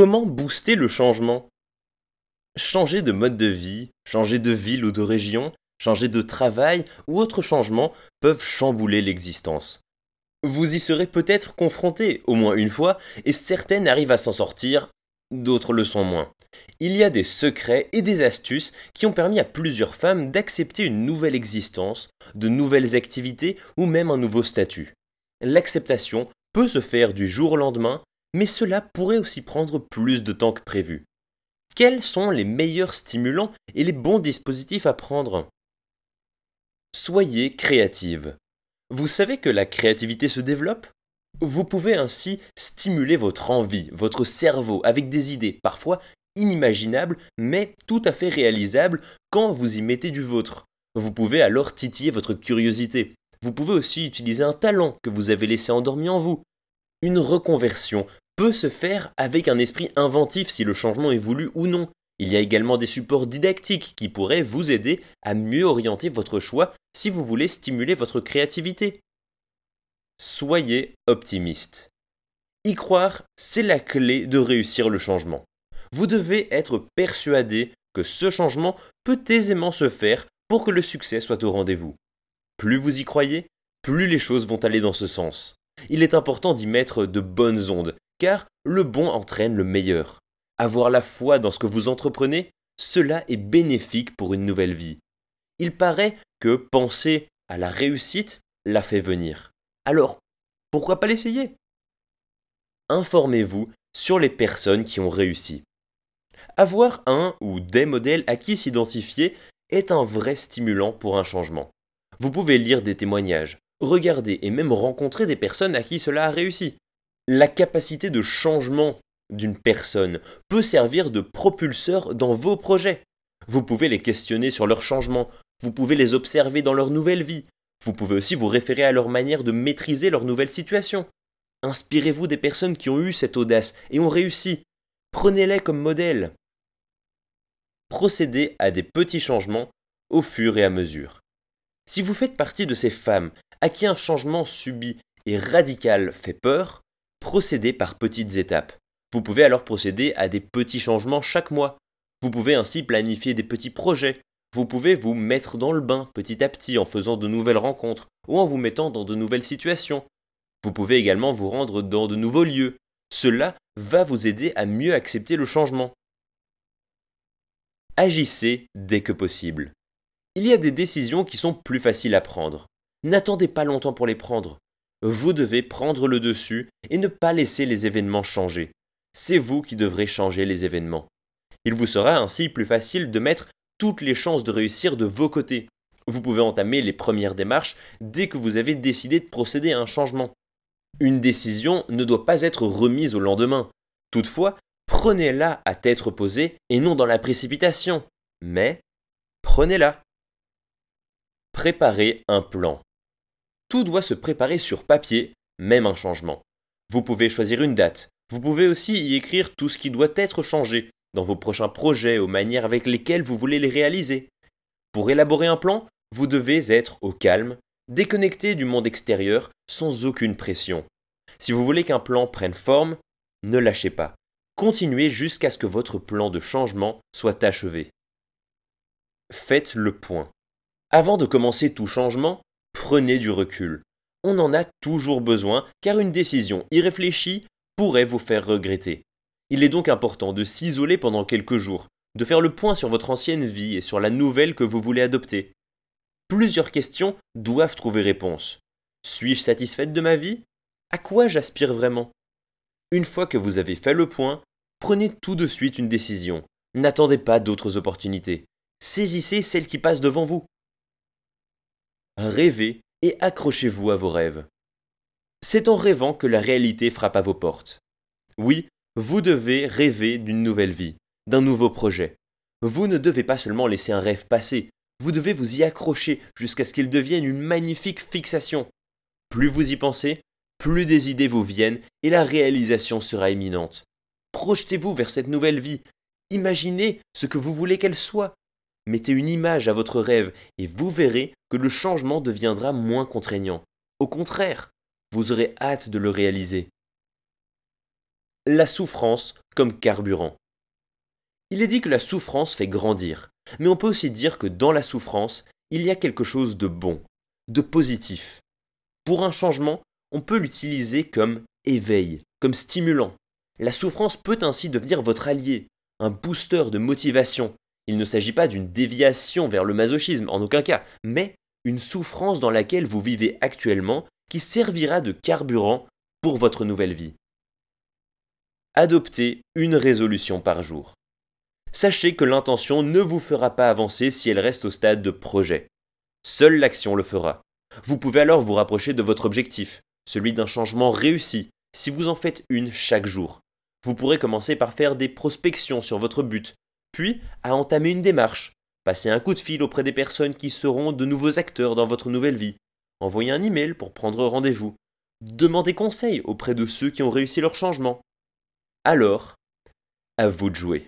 Comment booster le changement? Changer de mode de vie, changer de ville ou de région, changer de travail ou autres changements peuvent chambouler l'existence. Vous y serez peut-être confronté au moins une fois et certaines arrivent à s'en sortir, d'autres le sont moins. Il y a des secrets et des astuces qui ont permis à plusieurs femmes d'accepter une nouvelle existence, de nouvelles activités ou même un nouveau statut. L'acceptation peut se faire du jour au lendemain, mais cela pourrait aussi prendre plus de temps que prévu. Quels sont les meilleurs stimulants et les bons dispositifs à prendre? Soyez créative. Vous savez que la créativité se développe? Vous pouvez ainsi stimuler votre envie, votre cerveau avec des idées parfois inimaginables mais tout à fait réalisables quand vous y mettez du vôtre. Vous pouvez alors titiller votre curiosité. Vous pouvez aussi utiliser un talent que vous avez laissé endormi en vous. Une reconversion peut se faire avec un esprit inventif si le changement est voulu ou non. Il y a également des supports didactiques qui pourraient vous aider à mieux orienter votre choix si vous voulez stimuler votre créativité. Soyez optimiste. Y croire, c'est la clé de réussir le changement. Vous devez être persuadé que ce changement peut aisément se faire pour que le succès soit au rendez-vous. Plus vous y croyez, plus les choses vont aller dans ce sens. Il est important d'y mettre de bonnes ondes car le bon entraîne le meilleur. Avoir la foi dans ce que vous entreprenez, cela est bénéfique pour une nouvelle vie. Il paraît que penser à la réussite la fait venir. Alors, pourquoi pas l'essayer? Informez-vous sur les personnes qui ont réussi. Avoir un ou des modèles à qui s'identifier est un vrai stimulant pour un changement. Vous pouvez lire des témoignages, regarder et même rencontrer des personnes à qui cela a réussi la capacité de changement d'une personne peut servir de propulseur dans vos projets. Vous pouvez les questionner sur leur changement, vous pouvez les observer dans leur nouvelle vie, vous pouvez aussi vous référer à leur manière de maîtriser leur nouvelle situation. Inspirez-vous des personnes qui ont eu cette audace et ont réussi. Prenez-les comme modèle. Procédez à des petits changements au fur et à mesure. Si vous faites partie de ces femmes à qui un changement subi et radical fait peur, procédez par petites étapes. Vous pouvez alors procéder à des petits changements chaque mois. Vous pouvez ainsi planifier des petits projets. Vous pouvez vous mettre dans le bain petit à petit en faisant de nouvelles rencontres ou en vous mettant dans de nouvelles situations. Vous pouvez également vous rendre dans de nouveaux lieux. Cela va vous aider à mieux accepter le changement. Agissez dès que possible. Il y a des décisions qui sont plus faciles à prendre. N'attendez pas longtemps pour les prendre vous devez prendre le dessus et ne pas laisser les événements changer. C'est vous qui devrez changer les événements. Il vous sera ainsi plus facile de mettre toutes les chances de réussir de vos côtés. Vous pouvez entamer les premières démarches dès que vous avez décidé de procéder à un changement. Une décision ne doit pas être remise au lendemain. Toutefois, prenez-la à tête reposée et non dans la précipitation. Mais prenez-la. Préparez un plan. Tout doit se préparer sur papier, même un changement. Vous pouvez choisir une date. Vous pouvez aussi y écrire tout ce qui doit être changé dans vos prochains projets aux manières avec lesquelles vous voulez les réaliser. Pour élaborer un plan, vous devez être au calme, déconnecté du monde extérieur, sans aucune pression. Si vous voulez qu'un plan prenne forme, ne lâchez pas. Continuez jusqu'à ce que votre plan de changement soit achevé. Faites le point. Avant de commencer tout changement, prenez du recul. On en a toujours besoin car une décision irréfléchie pourrait vous faire regretter. Il est donc important de s'isoler pendant quelques jours, de faire le point sur votre ancienne vie et sur la nouvelle que vous voulez adopter. Plusieurs questions doivent trouver réponse. Suis-je satisfaite de ma vie? À quoi j'aspire vraiment? Une fois que vous avez fait le point, prenez tout de suite une décision. N'attendez pas d'autres opportunités. Saisissez celle qui passe devant vous rêvez et accrochez-vous à vos rêves. C'est en rêvant que la réalité frappe à vos portes. Oui, vous devez rêver d'une nouvelle vie, d'un nouveau projet. Vous ne devez pas seulement laisser un rêve passer, vous devez vous y accrocher jusqu'à ce qu'il devienne une magnifique fixation. Plus vous y pensez, plus des idées vous viennent et la réalisation sera imminente. Projetez-vous vers cette nouvelle vie. Imaginez ce que vous voulez qu'elle soit. Mettez une image à votre rêve et vous verrez que le changement deviendra moins contraignant. Au contraire, vous aurez hâte de le réaliser. La souffrance comme carburant. Il est dit que la souffrance fait grandir, mais on peut aussi dire que dans la souffrance, il y a quelque chose de bon, de positif. Pour un changement, on peut l'utiliser comme éveil, comme stimulant. La souffrance peut ainsi devenir votre allié, un booster de motivation. Il ne s'agit pas d'une déviation vers le masochisme, en aucun cas, mais une souffrance dans laquelle vous vivez actuellement qui servira de carburant pour votre nouvelle vie. Adoptez une résolution par jour. Sachez que l'intention ne vous fera pas avancer si elle reste au stade de projet. Seule l'action le fera. Vous pouvez alors vous rapprocher de votre objectif, celui d'un changement réussi, si vous en faites une chaque jour. Vous pourrez commencer par faire des prospections sur votre but, puis à entamer une démarche, passer un coup de fil auprès des personnes qui seront de nouveaux acteurs dans votre nouvelle vie, envoyer un email pour prendre rendez-vous, demander conseil auprès de ceux qui ont réussi leur changement. Alors, à vous de jouer.